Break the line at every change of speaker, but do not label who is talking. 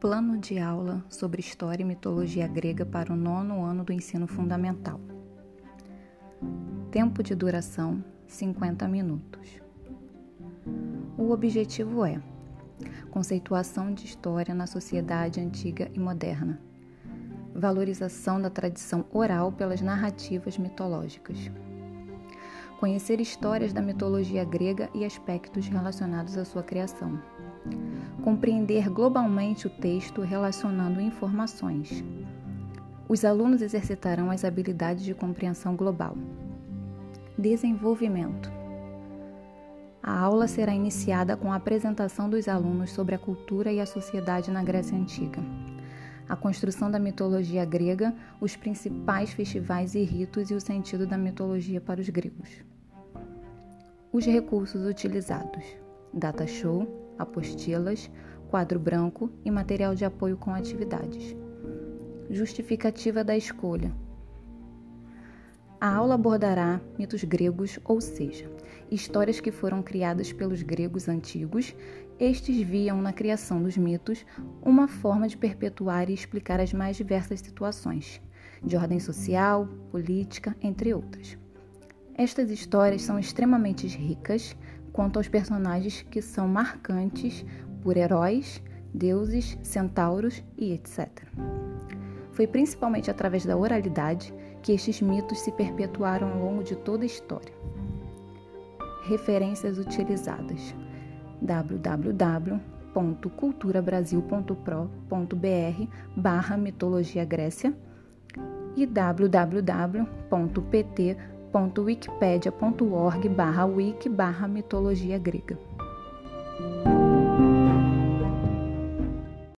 Plano de aula sobre História e Mitologia Grega para o nono ano do ensino fundamental. Tempo de duração: 50 minutos. O objetivo é conceituação de história na sociedade antiga e moderna, valorização da tradição oral pelas narrativas mitológicas, conhecer histórias da mitologia grega e aspectos relacionados à sua criação compreender globalmente o texto relacionando informações. Os alunos exercitarão as habilidades de compreensão global. Desenvolvimento. A aula será iniciada com a apresentação dos alunos sobre a cultura e a sociedade na Grécia Antiga, a construção da mitologia grega, os principais festivais e ritos e o sentido da mitologia para os gregos. Os recursos utilizados: data show, apostilas, quadro branco e material de apoio com atividades. Justificativa da escolha. A aula abordará mitos gregos, ou seja, histórias que foram criadas pelos gregos antigos. Estes viam na criação dos mitos uma forma de perpetuar e explicar as mais diversas situações, de ordem social, política, entre outras. Estas histórias são extremamente ricas, quanto aos personagens que são marcantes por heróis, deuses, centauros e etc. Foi principalmente através da oralidade que estes mitos se perpetuaram ao longo de toda a história. Referências utilizadas: www.culturabrasil.pro.br barra mitologia Grécia e www.pt.com www.wikipedia.org barra wiki barra mitologia grega.